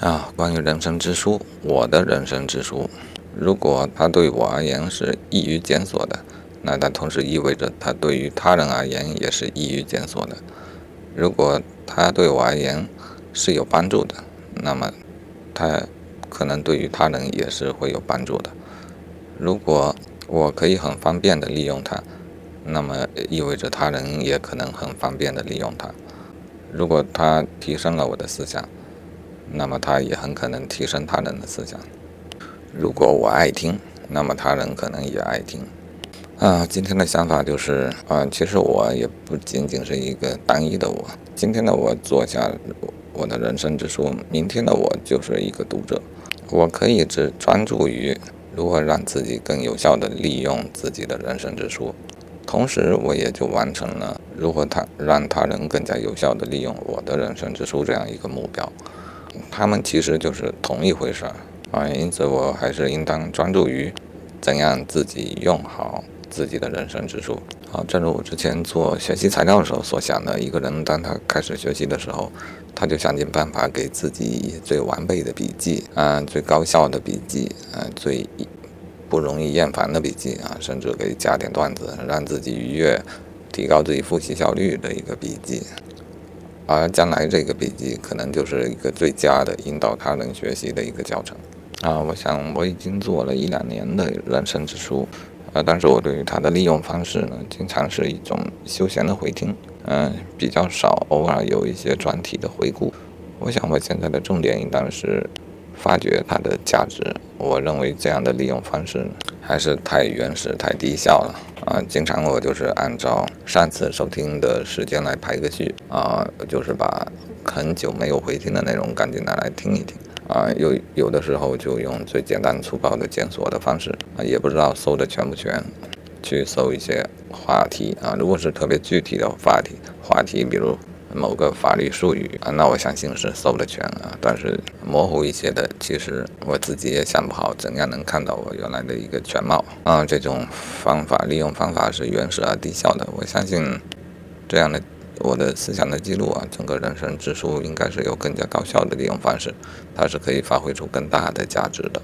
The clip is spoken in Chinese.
啊，关于人生之书，我的人生之书，如果它对我而言是易于检索的，那它同时意味着它对于他人而言也是易于检索的。如果它对我而言是有帮助的，那么它可能对于他人也是会有帮助的。如果我可以很方便的利用它，那么意味着他人也可能很方便的利用它。如果它提升了我的思想，那么他也很可能提升他人的思想。如果我爱听，那么他人可能也爱听。啊，今天的想法就是，啊，其实我也不仅仅是一个单一的我。今天的我做下我的人生之书，明天的我就是一个读者。我可以只专注于如何让自己更有效地利用自己的人生之书，同时我也就完成了如何他让他人更加有效地利用我的人生之书这样一个目标。他们其实就是同一回事儿啊，因此我还是应当专注于怎样自己用好。自己的人生之书。好，正如我之前做学习材料的时候所想的，一个人当他开始学习的时候，他就想尽办法给自己最完备的笔记啊，最高效的笔记啊，最不容易厌烦的笔记啊，甚至给加点段子，让自己愉悦，提高自己复习效率的一个笔记。而将来这个笔记可能就是一个最佳的引导他人学习的一个教程啊。我想我已经做了一两年的人生之书。啊，但是我对于它的利用方式呢，经常是一种休闲的回听，嗯，比较少，偶尔有一些专题的回顾。我想我现在的重点应当是发掘它的价值。我认为这样的利用方式，还是太原始、太低效了啊！经常我就是按照上次收听的时间来排个序啊，就是把很久没有回听的内容赶紧拿来听一听。啊，有有的时候就用最简单粗暴的检索的方式啊，也不知道搜的全不全，去搜一些话题啊。如果是特别具体的话题，话题比如某个法律术语啊，那我相信是搜的全啊。但是模糊一些的，其实我自己也想不好怎样能看到我原来的一个全貌啊。这种方法利用方法是原始而低效的，我相信这样的。我的思想的记录啊，整个人生之书应该是有更加高效的利用方式，它是可以发挥出更大的价值的。